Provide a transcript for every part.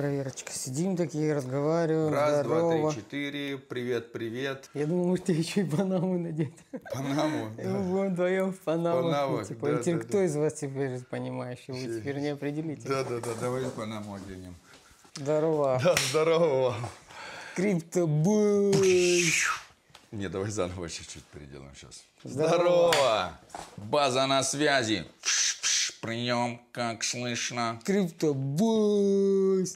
проверочка. Сидим такие, разговариваем. Раз, здорово. два, три, четыре. Привет, привет. Я думал, может, тебе еще и Панаму надеть. Панаму. И мы вдвоем в Панаму. Панаму, Типа, да, теперь да, кто из вас теперь понимающий? Вы теперь не определите. Да, да, да, давай Панаму оденем. Здорово. Да, здорово. Криптобой. Не, давай заново чуть-чуть переделаем сейчас. Здорово. База на связи. Прием, как слышно. Криптобой.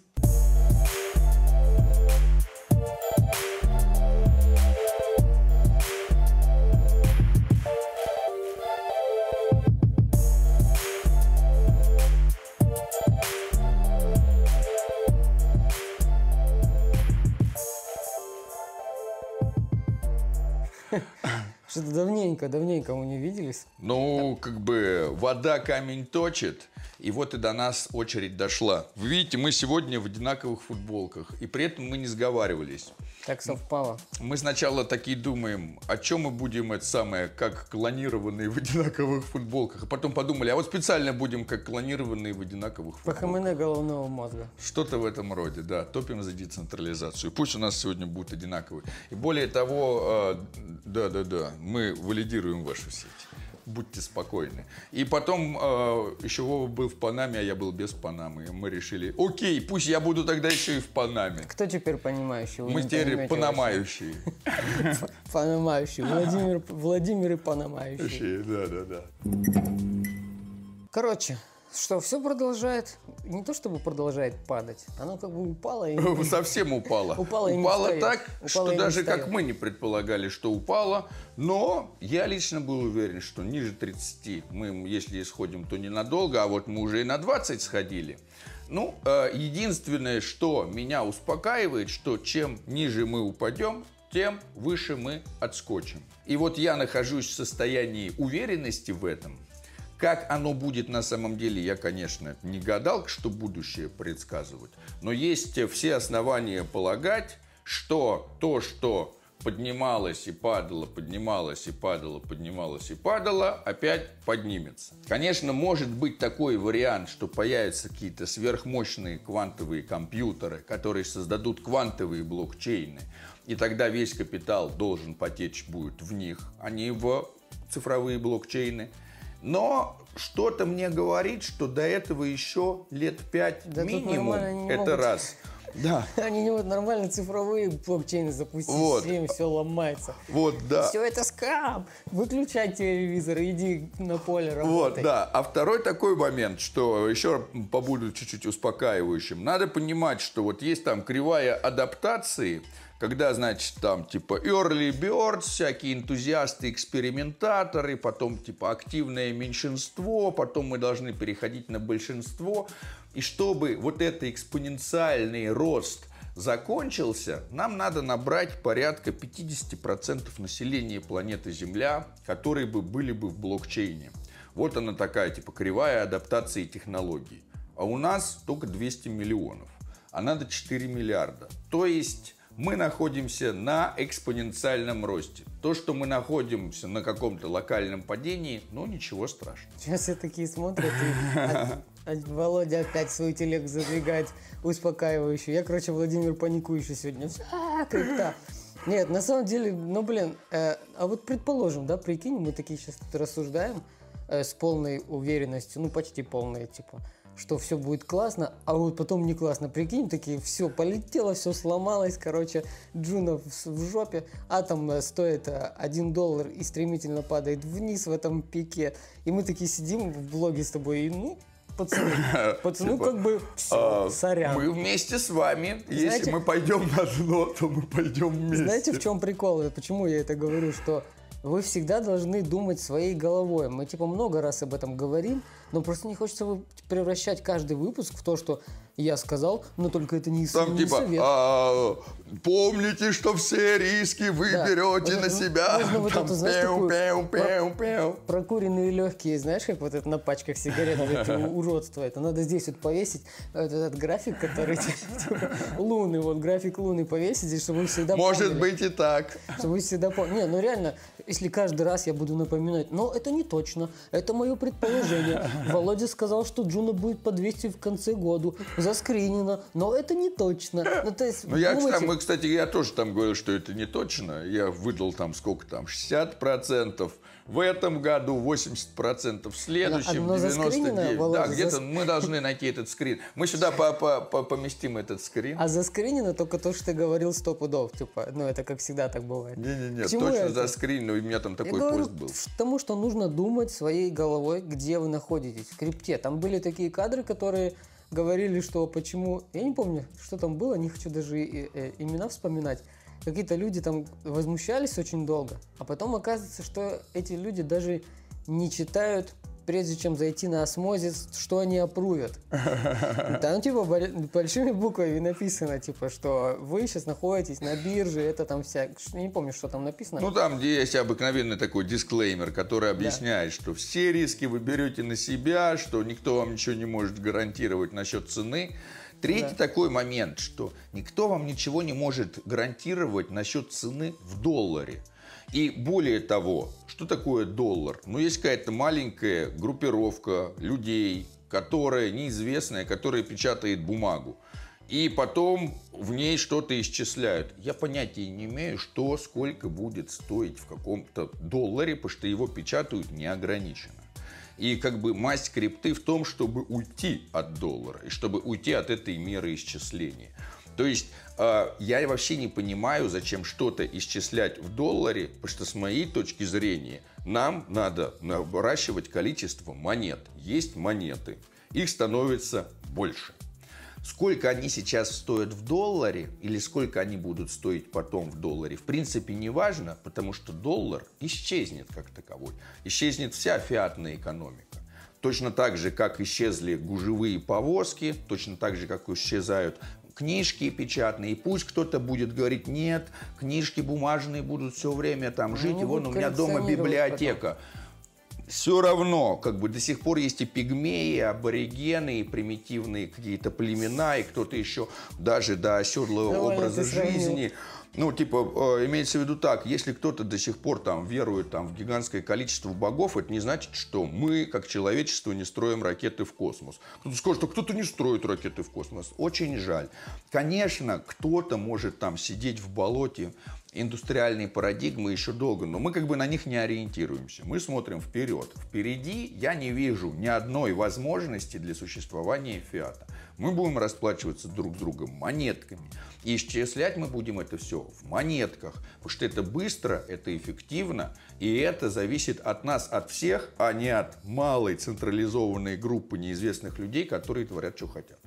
Что-то давненько, давненько мы не виделись. Ну, как бы вода камень точит, и вот и до нас очередь дошла. Вы видите, мы сегодня в одинаковых футболках, и при этом мы не сговаривались. Так совпало. Мы сначала такие думаем, о чем мы будем это самое, как клонированные в одинаковых футболках. А потом подумали, а вот специально будем как клонированные в одинаковых По футболках. ХМН головного мозга. Что-то в этом роде, да. Топим за децентрализацию. Пусть у нас сегодня будут одинаковые. И более того, да-да-да, мы валидируем вашу сеть. Будьте спокойны. И потом э, еще Вова был в Панаме, а я был без Панамы. Мы решили, окей, пусть я буду тогда еще и в Панаме. Кто теперь понимающий? Вы Мы теперь панамающие. вообще. Панамающий. Владимир, Владимир и Панамающий. Да-да-да. Короче, что, все продолжает, не то чтобы продолжает падать, оно как бы упало и... Совсем упало. Упало и не встает. так, Упало что и не даже встает. как мы не предполагали, что упало. Но я лично был уверен, что ниже 30 мы, если исходим, то ненадолго, а вот мы уже и на 20 сходили. Ну, э, единственное, что меня успокаивает, что чем ниже мы упадем, тем выше мы отскочим. И вот я нахожусь в состоянии уверенности в этом. Как оно будет на самом деле, я, конечно, не гадал, что будущее предсказывать, но есть все основания полагать, что то, что поднималось и падало, поднималось и падало, поднималось и падало, опять поднимется. Конечно, может быть такой вариант, что появятся какие-то сверхмощные квантовые компьютеры, которые создадут квантовые блокчейны, и тогда весь капитал должен потечь будет в них, а не в цифровые блокчейны. Но что-то мне говорит, что до этого еще лет пять Да минимум. Это могут. раз. Да, Они не могут нормально цифровые блокчейны запустить, Вот. всем все ломается. вот, да. Все это скам! Выключай телевизор, иди на поле Вот, работай. да. А второй такой момент, что еще побуду чуть-чуть успокаивающим. Надо понимать, что вот есть там кривая адаптации, когда, значит, там типа early birds, всякие энтузиасты, экспериментаторы, потом типа активное меньшинство, потом мы должны переходить на большинство. И чтобы вот это экспоненциальный рост закончился, нам надо набрать порядка 50% населения планеты Земля, которые бы были бы в блокчейне. Вот она такая, типа, кривая адаптации технологий. А у нас только 200 миллионов, а надо 4 миллиарда. То есть мы находимся на экспоненциальном росте. То, что мы находимся на каком-то локальном падении, ну ничего страшного. Сейчас все такие смотрят, и Володя опять свой телег задвигает успокаивающий. Я, короче, Владимир паникующий сегодня. А, крипта. Нет, на самом деле, ну, блин, э, а вот предположим, да, прикинь, мы такие сейчас тут рассуждаем э, с полной уверенностью, ну, почти полной, типа, что все будет классно, а вот потом не классно. Прикинь, такие, все полетело, все сломалось, короче, Джуна в, в жопе, атом э, стоит э, 1 доллар и стремительно падает вниз в этом пике. И мы такие сидим в блоге с тобой, и, ну, пацаны, пацаны, Типа, как бы, все, А, сорян. Мы вместе с вами. Если мы пойдем на дно, то мы пойдем вместе. Знаете, в чем прикол? Почему я это говорю? Что вы всегда должны думать своей головой. Мы типа много раз об этом говорим, но просто не хочется превращать каждый выпуск в то, что я сказал, но только это не, Там не типа, совет. а, помните, что все риски вы Да. берете Вот на себя. нужно вот Там эту, знаешь, пяу, такую пяу, пяу, пяу. Прокуренные легкие, знаешь, как вот это на пачках сигарет, это уродство. Это надо здесь вот повесить, вот этот график, который типа, луны, вот график луны повесить, чтобы вы всегда Может помнили. быть и так. Чтобы вы всегда помнили. Не, ну реально, если каждый раз я буду напоминать, но это не точно, это мое предположение. Володя сказал, что Джуна будет по 200 в конце года, заскринено, но это не точно. Ну, то есть, Ну, я, там, мы, кстати, я тоже там говорил, что это не точно. Я выдал там сколько там, 60% в этом году, 80% в следующем, Оно заскринено, 99%. Володя, Да, где-то мы должны найти этот скрин. Мы сюда по- по- по- поместим этот скрин. А заскринено только то, что ты говорил сто пудов, типа, ну это как всегда так бывает. Не-не-не, точно это? заскринено, у меня там Я такой говорю пост был. к тому, что нужно думать своей головой, где вы находитесь, в крипте. Там были такие кадры, которые говорили, что почему... Я не помню, что там было, не хочу даже и- э, имена вспоминать. Какие-то люди там возмущались очень долго, а потом оказывается, что эти люди даже не читают прежде чем зайти на осмозис, что они опрувят. Там типа бо- большими буквами написано, типа, что вы сейчас находитесь на бирже, это там вся... Я не помню, что там написано. Ну, там, где есть обыкновенный такой дисклеймер, который объясняет, что все риски вы берете на себя, что никто вам ничего не может гарантировать насчет цены. Третий Да. такой момент, что никто вам ничего не может гарантировать насчет цены в долларе. И более того, что такое доллар? Ну, есть какая-то маленькая группировка людей, которая неизвестная, которая печатает бумагу. И потом в ней что-то исчисляют. Я понятия не имею, что, сколько будет стоить в каком-то долларе, потому что его печатают неограниченно. И как бы масть крипты в том, чтобы уйти от доллара и чтобы уйти от этой меры исчисления. То есть э, я вообще не понимаю, зачем что-то исчислять в долларе, потому что с моей точки зрения нам надо наращивать количество монет. Есть монеты, их становится больше. Сколько они сейчас стоят в долларе или сколько они будут стоить потом в долларе, в принципе, не важно, потому что доллар исчезнет как таковой. Исчезнет вся фиатная экономика. Точно так же, как исчезли гужевые повозки, точно так же, как исчезают книжки печатные. И пусть кто-то будет говорить, нет, книжки бумажные будут все время там жить, Они и вон у меня дома библиотека все равно, как бы до сих пор есть и пигмеи, и аборигены, и примитивные какие-то племена, и кто-то еще даже до оседлого Довольно образа жизни. Ну, типа, э, имеется в виду так, если кто-то до сих пор там верует там, в гигантское количество богов, это не значит, что мы, как человечество, не строим ракеты в космос. Кто-то скажет, что кто-то не строит ракеты в космос. Очень жаль. Конечно, кто-то может там сидеть в болоте, индустриальные парадигмы еще долго, но мы как бы на них не ориентируемся. Мы смотрим вперед. Впереди я не вижу ни одной возможности для существования фиата. Мы будем расплачиваться друг с другом монетками. И исчислять мы будем это все в монетках. Потому что это быстро, это эффективно. И это зависит от нас, от всех, а не от малой централизованной группы неизвестных людей, которые творят, что хотят.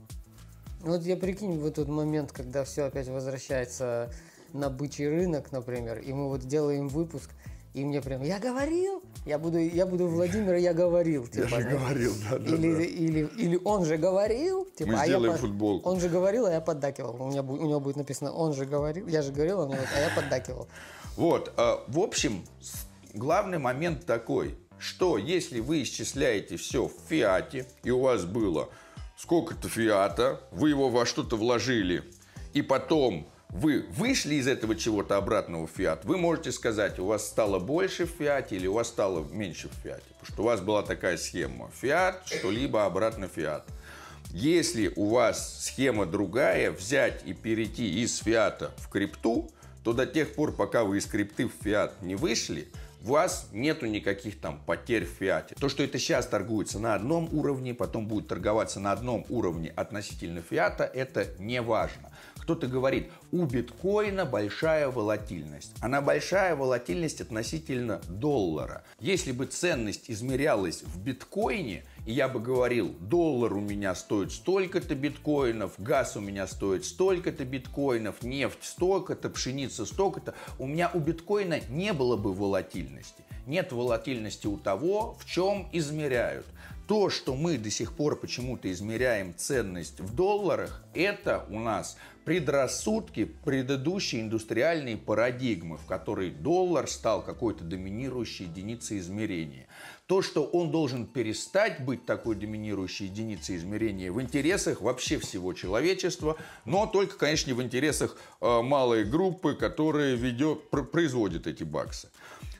Вот я прикинь, в этот момент, когда все опять возвращается на бычий рынок, например, и мы вот делаем выпуск, и мне прям, я говорил, я буду, я буду Владимир, я говорил. Типа, знаешь. говорил, да, или, или, или он же говорил, типа, Мы а сделаем я футболку. Он же говорил, а я поддакивал. У, меня, у него будет написано, он же говорил, я же говорил, а, а я поддакивал. Вот, э, в общем, главный момент такой, что если вы исчисляете все в фиате, и у вас было сколько-то фиата, вы его во что-то вложили, и потом вы вышли из этого чего-то обратного в фиат, вы можете сказать, у вас стало больше в фиате или у вас стало меньше в фиате. Потому что у вас была такая схема. Фиат, что-либо обратно фиат. Если у вас схема другая, взять и перейти из фиата в крипту, то до тех пор, пока вы из крипты в фиат не вышли, у вас нету никаких там потерь в фиате. То, что это сейчас торгуется на одном уровне, потом будет торговаться на одном уровне относительно фиата, это не важно. Кто-то говорит, у биткоина большая волатильность. Она большая волатильность относительно доллара. Если бы ценность измерялась в биткоине, и я бы говорил, доллар у меня стоит столько-то биткоинов, газ у меня стоит столько-то биткоинов, нефть столько-то, пшеница столько-то, у меня у биткоина не было бы волатильности. Нет волатильности у того, в чем измеряют. То, что мы до сих пор почему-то измеряем ценность в долларах, это у нас предрассудки предыдущей индустриальной парадигмы, в которой доллар стал какой-то доминирующей единицей измерения. То, что он должен перестать быть такой доминирующей единицей измерения в интересах вообще всего человечества, но только, конечно, в интересах э, малой группы, которая ведет, пр- производит эти баксы.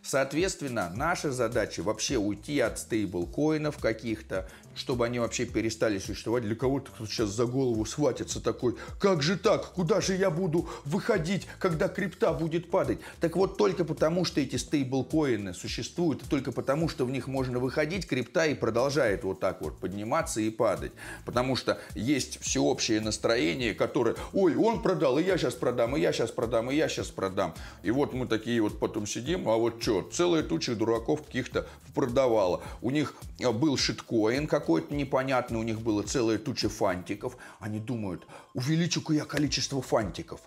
Соответственно, наша задача вообще уйти от стейблкоинов каких-то, чтобы они вообще перестали существовать. Для кого-то кто сейчас за голову схватится такой, как же так, куда же я буду выходить, когда крипта будет падать? Так вот, только потому, что эти стейблкоины существуют, и только потому, что в них можно выходить, крипта и продолжает вот так вот подниматься и падать. Потому что есть всеобщее настроение, которое, ой, он продал, и я сейчас продам, и я сейчас продам, и я сейчас продам. И вот мы такие вот потом сидим, а вот что, целая туча дураков каких-то продавала. У них был шиткоин, как какой-то непонятный, у них было целая туча фантиков. Они думают, увеличу-ка я количество фантиков.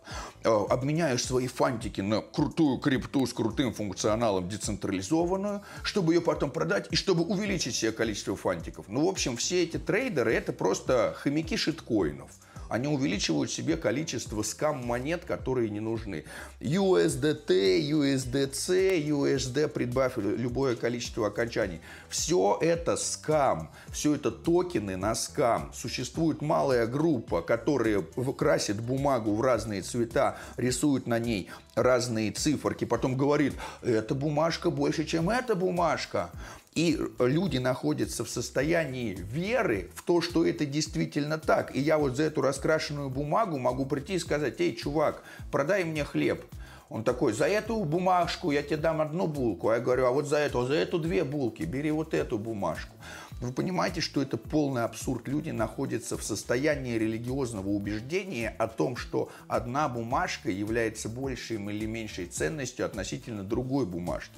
Э, обменяешь свои фантики на крутую крипту с крутым функционалом децентрализованную, чтобы ее потом продать и чтобы увеличить себе количество фантиков. Ну, в общем, все эти трейдеры это просто хомяки шиткоинов они увеличивают себе количество скам-монет, которые не нужны. USDT, USDC, USD, прибавь любое количество окончаний. Все это скам, все это токены на скам. Существует малая группа, которая красит бумагу в разные цвета, рисует на ней разные циферки, потом говорит, эта бумажка больше, чем эта бумажка. И люди находятся в состоянии веры в то, что это действительно так. И я вот за эту раскрашенную бумагу могу прийти и сказать, эй, чувак, продай мне хлеб. Он такой, за эту бумажку я тебе дам одну булку. А я говорю, а вот за эту, за эту две булки, бери вот эту бумажку. Вы понимаете, что это полный абсурд. Люди находятся в состоянии религиозного убеждения о том, что одна бумажка является большей или меньшей ценностью относительно другой бумажки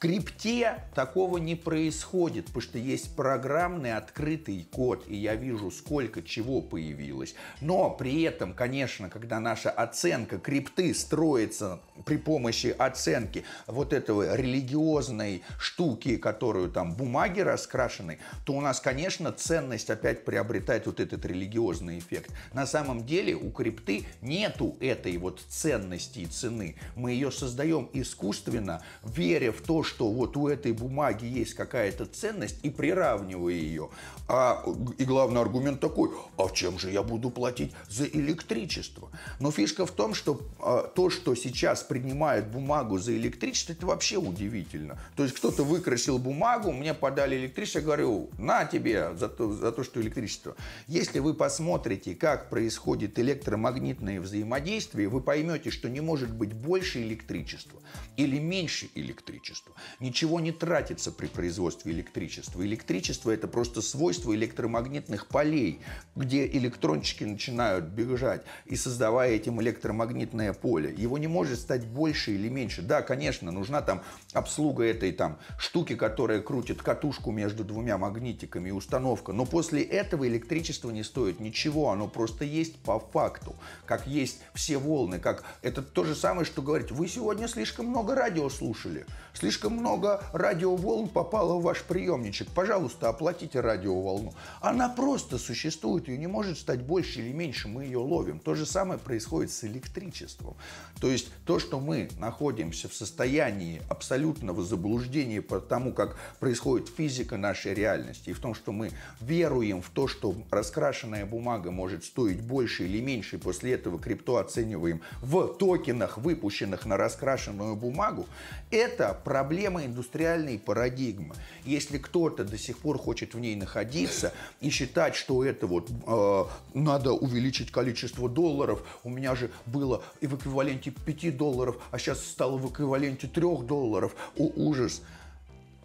крипте такого не происходит, потому что есть программный открытый код, и я вижу, сколько чего появилось. Но при этом, конечно, когда наша оценка крипты строится при помощи оценки вот этого религиозной штуки, которую там бумаги раскрашены, то у нас, конечно, ценность опять приобретает вот этот религиозный эффект. На самом деле у крипты нету этой вот ценности и цены. Мы ее создаем искусственно, веря в то, что вот у этой бумаги есть какая-то ценность и приравнивая ее. А, и главный аргумент такой, а чем же я буду платить за электричество? Но фишка в том, что а, то, что сейчас принимает бумагу за электричество, это вообще удивительно. То есть кто-то выкрасил бумагу, мне подали электричество, я говорю, на тебе за то, за то, что электричество. Если вы посмотрите, как происходит электромагнитное взаимодействие, вы поймете, что не может быть больше электричества или меньше электричества. Ничего не тратится при производстве электричества. Электричество – это просто свойство электромагнитных полей, где электрончики начинают бежать и создавая этим электромагнитное поле. Его не может стать больше или меньше. Да, конечно, нужна там обслуга этой там штуки, которая крутит катушку между двумя магнитиками и установка. Но после этого электричество не стоит ничего, оно просто есть по факту. Как есть все волны, как это то же самое, что говорить, вы сегодня слишком много радио слушали, слишком много радиоволн попало в ваш приемничек. Пожалуйста, оплатите радиоволну. Она просто существует, ее не может стать больше или меньше, мы ее ловим. То же самое происходит с электричеством. То есть то, что мы находимся в состоянии абсолютного заблуждения по тому, как происходит физика нашей реальности, и в том, что мы веруем в то, что раскрашенная бумага может стоить больше или меньше, и после этого крипту оцениваем в токенах, выпущенных на раскрашенную бумагу, это проблема индустриальной парадигмы. Если кто-то до сих пор хочет в ней находиться и считать, что это вот э, надо увеличить количество долларов, у меня же было и в эквиваленте 5 долларов, а сейчас стало в эквиваленте 3 долларов. О, ужас.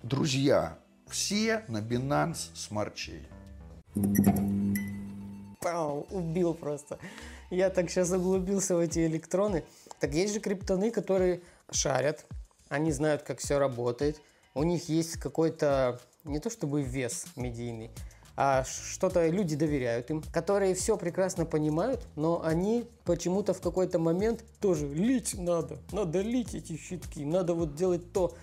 Друзья, все на Binance Smart Chain. Пау, убил просто. Я так сейчас углубился в эти электроны. Так есть же криптоны, которые шарят, они знают, как все работает, у них есть какой-то, не то чтобы вес медийный, а что-то люди доверяют им, которые все прекрасно понимают, но они почему-то в какой-то момент тоже лить надо, надо лить эти щитки, надо вот делать то.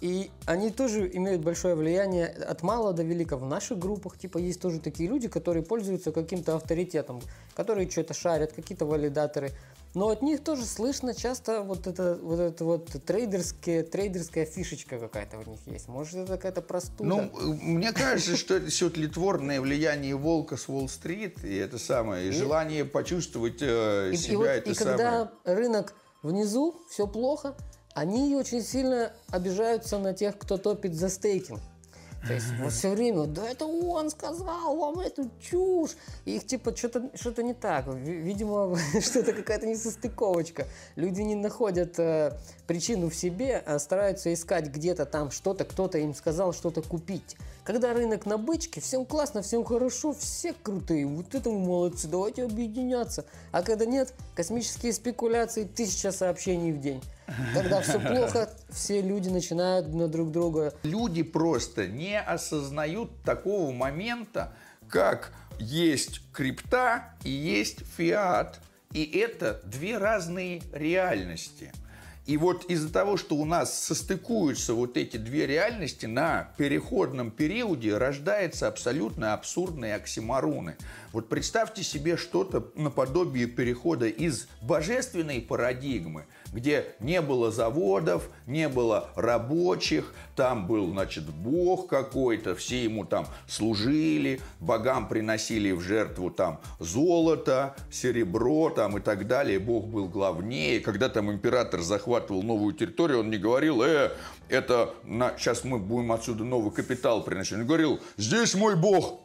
И они тоже имеют большое влияние от мала до велика. В наших группах, типа, есть тоже такие люди, которые пользуются каким-то авторитетом, которые что-то шарят, какие-то валидаторы. Но от них тоже слышно часто вот это вот, это вот трейдерская, трейдерская фишечка какая-то у них есть. Может, это какая-то простуда. Ну, мне кажется, что это все тлетворное влияние волка с Уолл-стрит, и это самое, и, желание почувствовать э, себя, и, это и самое. когда рынок внизу, все плохо, они очень сильно обижаются на тех, кто топит за стейкинг. То есть вот все время, да это он сказал вам эту чушь. И их типа что-то что не так. Видимо, что-то какая-то несостыковочка. Люди не находят э, причину в себе, а стараются искать где-то там что-то, кто-то им сказал что-то купить. Когда рынок на бычке, всем классно, всем хорошо, все крутые, вот это мы молодцы, давайте объединяться. А когда нет, космические спекуляции, тысяча сообщений в день. Когда все плохо, все люди начинают на друг друга. Люди просто не осознают такого момента, как есть крипта и есть фиат. И это две разные реальности – и вот из-за того, что у нас состыкуются вот эти две реальности, на переходном периоде рождаются абсолютно абсурдные оксимороны. Вот представьте себе что-то наподобие перехода из божественной парадигмы – где не было заводов, не было рабочих, там был, значит, бог какой-то, все ему там служили, богам приносили в жертву там золото, серебро там и так далее, бог был главнее. Когда там император захватывал новую территорию, он не говорил, э, это на, сейчас мы будем отсюда новый капитал приносить. Он говорил, здесь мой бог,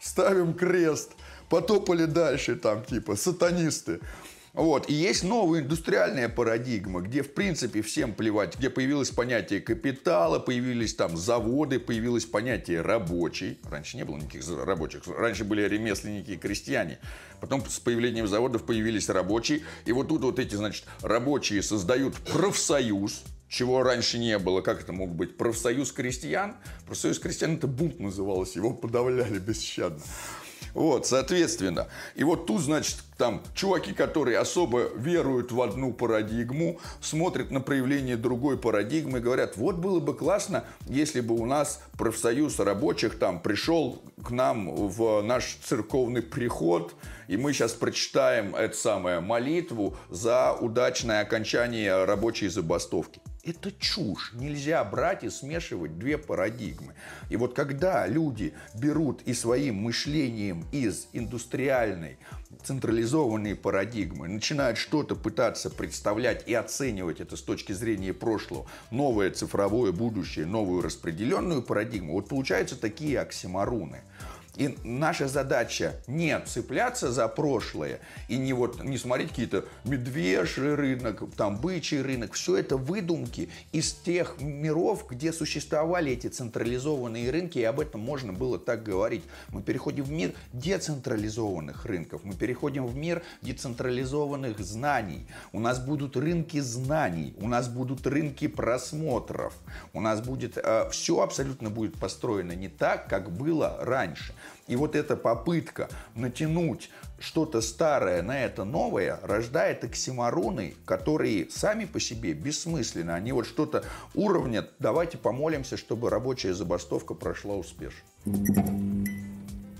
ставим крест, потопали дальше там типа сатанисты. Вот. И есть новая индустриальная парадигма, где, в принципе, всем плевать, где появилось понятие капитала, появились там заводы, появилось понятие рабочий. Раньше не было никаких рабочих. Раньше были ремесленники и крестьяне. Потом с появлением заводов появились рабочие. И вот тут вот эти, значит, рабочие создают профсоюз, чего раньше не было. Как это мог быть? Профсоюз крестьян? Профсоюз крестьян это бунт называлось, его подавляли бесщадно. Вот, соответственно. И вот тут, значит, там чуваки, которые особо веруют в одну парадигму, смотрят на проявление другой парадигмы и говорят, вот было бы классно, если бы у нас профсоюз рабочих там пришел к нам в наш церковный приход, и мы сейчас прочитаем эту самую молитву за удачное окончание рабочей забастовки. Это чушь. Нельзя брать и смешивать две парадигмы. И вот когда люди берут и своим мышлением из индустриальной, централизованной парадигмы, начинают что-то пытаться представлять и оценивать это с точки зрения прошлого, новое цифровое будущее, новую распределенную парадигму, вот получаются такие оксиморуны. И наша задача не цепляться за прошлое и не вот не смотреть какие-то медвежий рынок, там бычий рынок. Все это выдумки из тех миров, где существовали эти централизованные рынки, и об этом можно было так говорить. Мы переходим в мир децентрализованных рынков, мы переходим в мир децентрализованных знаний. У нас будут рынки знаний, у нас будут рынки просмотров, у нас будет э, все абсолютно будет построено не так, как было раньше. И вот эта попытка натянуть что-то старое на это новое рождает оксимороны, которые сами по себе бессмысленны. Они вот что-то уровнят, давайте помолимся, чтобы рабочая забастовка прошла успешно.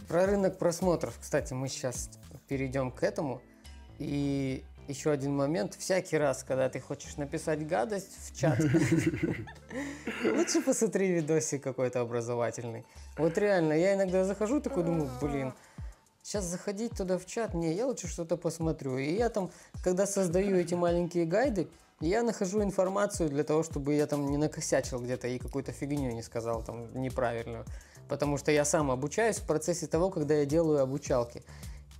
Про рынок просмотров, кстати, мы сейчас перейдем к этому. И еще один момент. Всякий раз, когда ты хочешь написать гадость в чат, лучше посмотри видосик какой-то образовательный. Вот реально, я иногда захожу, такой думаю, блин, сейчас заходить туда в чат, не, я лучше что-то посмотрю. И я там, когда создаю эти маленькие гайды, я нахожу информацию для того, чтобы я там не накосячил где-то и какую-то фигню не сказал там неправильную. Потому что я сам обучаюсь в процессе того, когда я делаю обучалки.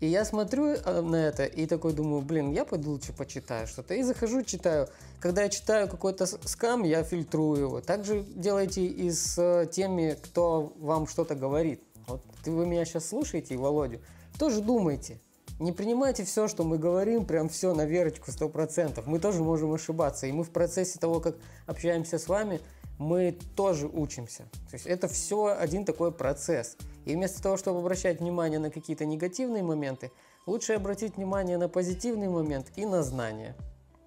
И я смотрю э, на это и такой думаю, блин, я пойду лучше почитаю что-то. И захожу, читаю. Когда я читаю какой-то скам, я фильтрую его. Также делайте и с э, теми, кто вам что-то говорит. Вот вы меня сейчас слушаете, Володю, тоже думайте. Не принимайте все, что мы говорим, прям все на верочку, сто процентов. Мы тоже можем ошибаться. И мы в процессе того, как общаемся с вами, мы тоже учимся. То есть это все один такой процесс. И вместо того, чтобы обращать внимание на какие-то негативные моменты, лучше обратить внимание на позитивный момент и на знания.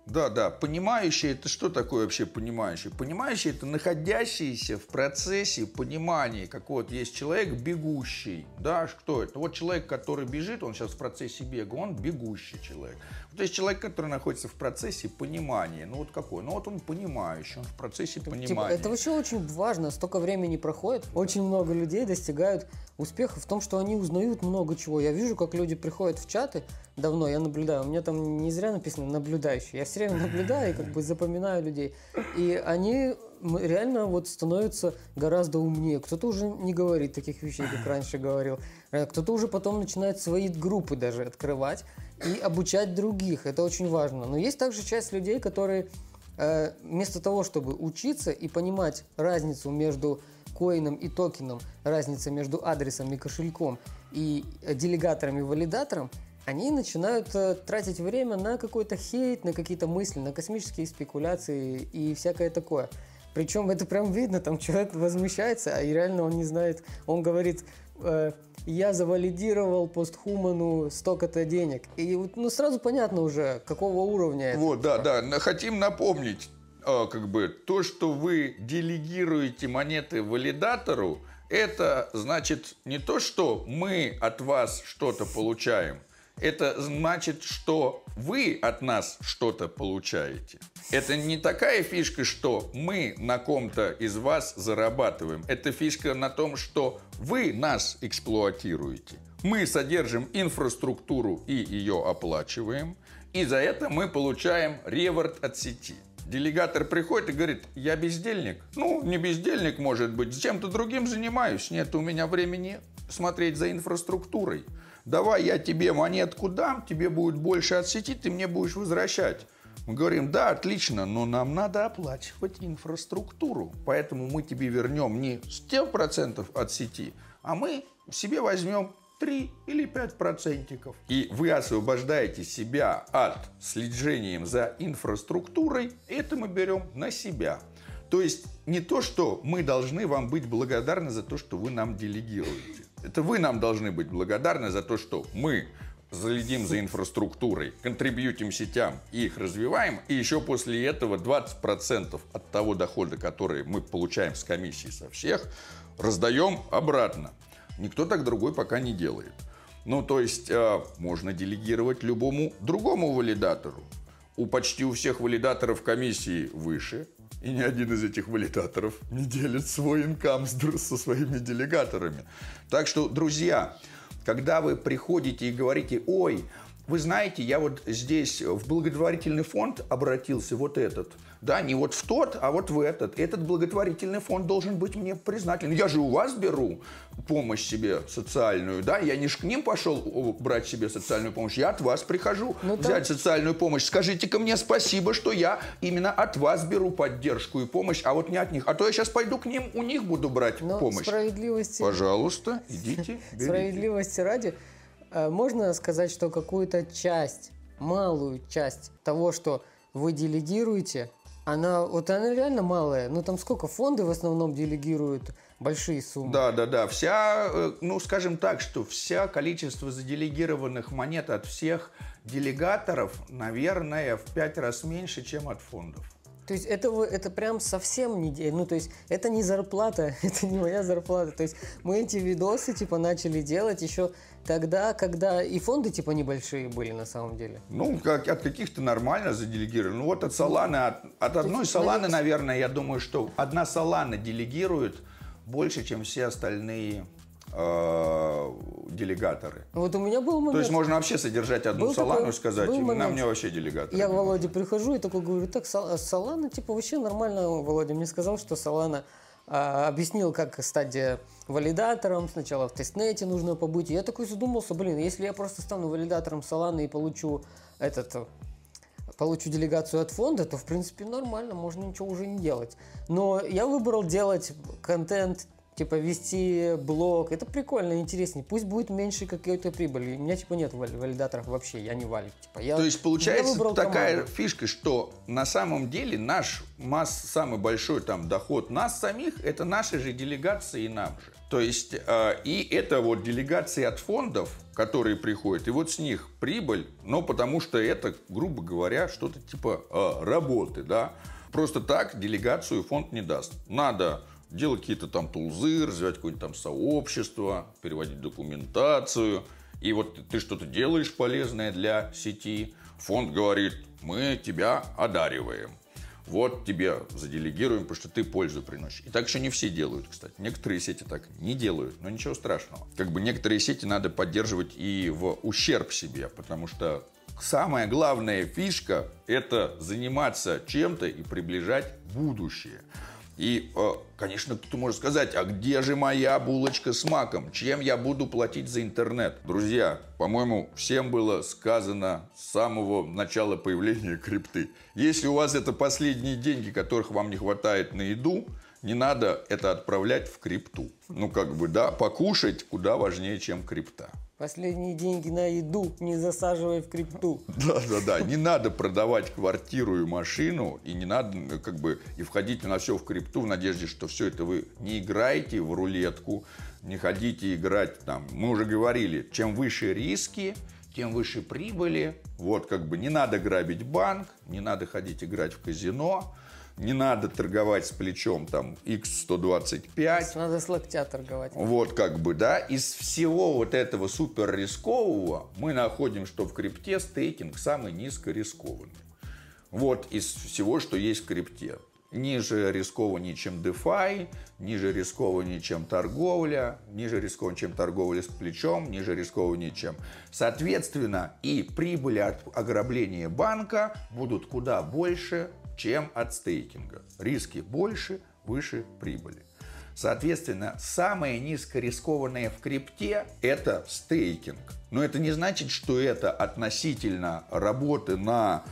Да, да, понимающий это что такое вообще понимающий? Понимающий это находящийся в процессе понимания, как вот есть человек бегущий, да, кто это? Вот человек, который бежит, он сейчас в процессе бега, он бегущий человек. То есть человек, который находится в процессе понимания. Ну вот какой? Ну вот он понимающий, он в процессе понимания. Типа, это вообще очень важно. Столько времени проходит. Очень много людей достигают успеха в том, что они узнают много чего. Я вижу, как люди приходят в чаты давно, я наблюдаю. У меня там не зря написано наблюдающий. Я все время наблюдаю и как бы запоминаю людей. И они реально вот становятся гораздо умнее. Кто-то уже не говорит таких вещей, как раньше говорил. Э, кто-то уже потом начинает свои группы даже открывать и обучать других. Это очень важно. Но есть также часть людей, которые э, вместо того, чтобы учиться и понимать разницу между коином и токеном, разница между адресом и кошельком и делегатором и валидатором, они начинают э, тратить время на какой-то хейт, на какие-то мысли, на космические спекуляции и всякое такое. Причем это прям видно, там человек возмущается, а реально он не знает, он говорит, э, я завалидировал постхуману столько-то денег. И вот, ну, сразу понятно уже, какого уровня это. Вот, да, да. Хотим напомнить, а, как бы, то, что вы делегируете монеты валидатору, это значит не то, что мы от вас что-то получаем, это значит, что вы от нас что-то получаете. Это не такая фишка, что мы на ком-то из вас зарабатываем. Это фишка на том, что вы нас эксплуатируете. Мы содержим инфраструктуру и ее оплачиваем. И за это мы получаем реворд от сети. Делегатор приходит и говорит, я бездельник. Ну, не бездельник, может быть, чем-то другим занимаюсь. Нет у меня времени смотреть за инфраструктурой давай я тебе монетку дам, тебе будет больше от сети, ты мне будешь возвращать. Мы говорим, да, отлично, но нам надо оплачивать инфраструктуру. Поэтому мы тебе вернем не 100% от сети, а мы себе возьмем 3 или 5 процентиков. И вы освобождаете себя от следжением за инфраструктурой, это мы берем на себя. То есть не то, что мы должны вам быть благодарны за то, что вы нам делегируете. Это вы нам должны быть благодарны за то, что мы следим за инфраструктурой, контрибьютим сетям и их развиваем, и еще после этого 20% от того дохода, который мы получаем с комиссии со всех, раздаем обратно. Никто так другой пока не делает. Ну, то есть, э, можно делегировать любому другому валидатору. У почти у всех валидаторов комиссии выше, и ни один из этих валидаторов не делит свой инкам со своими делегаторами. Так что, друзья, когда вы приходите и говорите, ой, вы знаете, я вот здесь в благотворительный фонд обратился, вот этот. Да, не вот в тот, а вот в этот. Этот благотворительный фонд должен быть мне признателен. Я же у вас беру помощь себе социальную, да, я не к ним пошел брать себе социальную помощь, я от вас прихожу ну, взять там... социальную помощь. Скажите-ка мне спасибо, что я именно от вас беру поддержку и помощь, а вот не от них. А то я сейчас пойду к ним, у них буду брать Но помощь. Справедливости... Пожалуйста, идите, берите. Справедливости ради, Э, можно сказать, что какую-то часть, малую часть того, что вы делегируете, она, вот она реально малая. Ну там сколько фонды в основном делегируют большие суммы? Да, да, да. Вся, э, ну скажем так, что вся количество заделегированных монет от всех делегаторов, наверное, в пять раз меньше, чем от фондов. То есть это, это прям совсем не... Ну, то есть это не зарплата, это не моя зарплата. То есть мы эти видосы, типа, начали делать еще тогда, когда и фонды, типа, небольшие были на самом деле. Ну, как, от каких-то нормально заделегировали. Ну, вот от Соланы, от, от одной Соланы, наверное, я думаю, что одна Солана делегирует больше, чем все остальные э, делегаторы. Вот у меня был момент. То есть можно вообще содержать одну был салану такой, и сказать, был момент, на мне вообще делегатор. Я к Володе прихожу и такой говорю, так, салана, типа, вообще нормально. Володя мне сказал, что салана а, объяснил, как стать валидатором. Сначала в тестнете нужно побыть. я такой задумался, блин, если я просто стану валидатором Solana и получу этот получу делегацию от фонда, то в принципе нормально, можно ничего уже не делать. Но я выбрал делать контент типа вести блог, это прикольно, интереснее. Пусть будет меньше какой-то прибыли. У меня типа нет валидаторов вообще, я не валик. Типа, я, То есть получается такая команду. фишка, что на самом деле наш масс, самый большой там доход нас самих, это наши же делегации и нам же. То есть, э, и это вот делегации от фондов, которые приходят, и вот с них прибыль, но потому что это, грубо говоря, что-то типа э, работы, да. Просто так делегацию фонд не даст. Надо делать какие-то там тулзы, развивать какое-нибудь там сообщество, переводить документацию. И вот ты что-то делаешь полезное для сети, Фонд говорит, мы тебя одариваем. Вот тебе заделегируем, потому что ты пользу приносишь. И так еще не все делают, кстати. Некоторые сети так не делают, но ничего страшного. Как бы некоторые сети надо поддерживать и в ущерб себе, потому что самая главная фишка – это заниматься чем-то и приближать будущее. И, э, конечно, кто может сказать, а где же моя булочка с маком? Чем я буду платить за интернет? Друзья, по-моему, всем было сказано с самого начала появления крипты. Если у вас это последние деньги, которых вам не хватает на еду, не надо это отправлять в крипту. Ну, как бы, да, покушать куда важнее, чем крипта. Последние деньги на еду не засаживай в крипту. Да, да, да. Не надо продавать квартиру и машину, и не надо э, как бы и входить на все в крипту в надежде, что все это вы не играете в рулетку, не ходите играть там. Мы уже говорили, чем выше риски, тем выше прибыли. Вот как бы не надо грабить банк, не надо ходить играть в казино не надо торговать с плечом там X125. Надо с локтя торговать. Вот как бы, да. Из всего вот этого супер рискового мы находим, что в крипте стейкинг самый низкорискованный. Вот из всего, что есть в крипте. Ниже рискованнее, чем DeFi, ниже рискованнее, чем торговля, ниже рискованнее, чем торговля с плечом, ниже рискованнее, чем... Соответственно, и прибыли от ограбления банка будут куда больше, чем от стейкинга. Риски больше, выше прибыли. Соответственно, самое низкорискованное в крипте – это стейкинг. Но это не значит, что это относительно работы на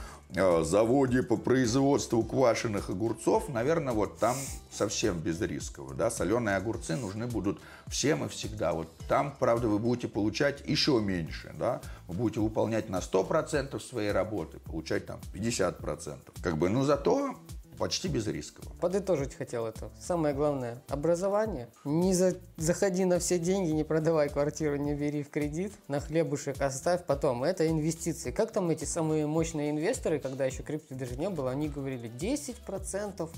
заводе по производству квашеных огурцов, наверное, вот там совсем безрисково. Да? Соленые огурцы нужны будут всем и всегда. Вот там, правда, вы будете получать еще меньше. Да? Вы будете выполнять на 100% своей работы, получать там 50%. Как бы, но зато почти без рисков. Подытожить хотел это. Самое главное – образование. Не за... заходи на все деньги, не продавай квартиру, не бери в кредит, на хлебушек оставь потом. Это инвестиции. Как там эти самые мощные инвесторы, когда еще крипты даже не было, они говорили 10%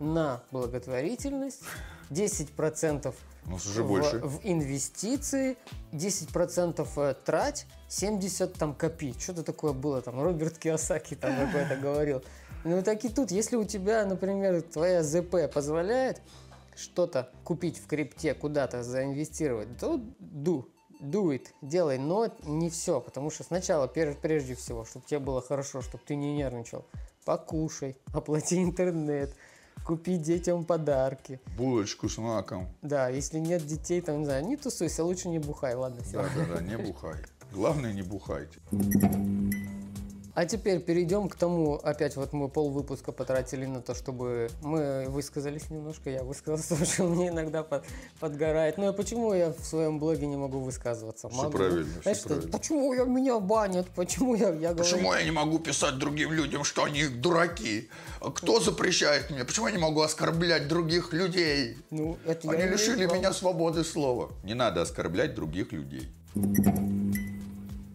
на благотворительность, 10% ну, уже в, больше. в инвестиции, 10% э, трать, 70 там копи. Что-то такое было там. Роберт Киосаки там какой-то говорил. Ну так и тут, если у тебя, например, твоя ЗП позволяет что-то купить в крипте, куда-то заинвестировать, то do, do it, делай, но не все, потому что сначала, прежде всего, чтобы тебе было хорошо, чтобы ты не нервничал, покушай, оплати интернет, купи детям подарки. Булочку с маком. Да, если нет детей, там, не знаю, не тусуйся, лучше не бухай, ладно, все. Да, да, да, не бухай. Главное, не бухайте. А теперь перейдем к тому, опять вот мы пол выпуска потратили на то, чтобы мы высказались немножко, я высказался, потому что мне иногда под, подгорает. Ну а почему я в своем блоге не могу высказываться? Все могу. правильно, Знаешь, все правильно. Почему я, меня банят? Почему я, я говорю... Почему я не могу писать другим людям, что они дураки? Кто запрещает мне? Почему я не могу оскорблять других людей? Ну, это они лишили меня свободы слова. Не надо оскорблять других людей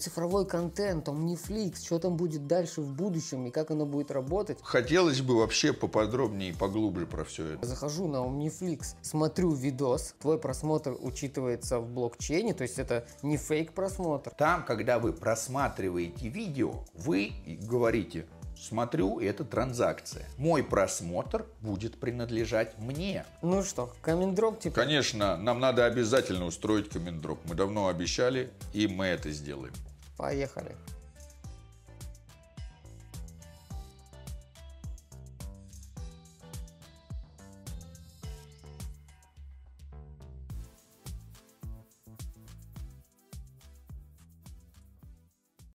цифровой контент, Omniflix, что там будет дальше в будущем и как оно будет работать. Хотелось бы вообще поподробнее и поглубже про все это. Захожу на Omniflix, смотрю видос, твой просмотр учитывается в блокчейне, то есть это не фейк просмотр. Там, когда вы просматриваете видео, вы говорите, смотрю, это транзакция. Мой просмотр будет принадлежать мне. Ну что, комендроп типа? Конечно, нам надо обязательно устроить комендроп. Мы давно обещали, и мы это сделаем. Поехали.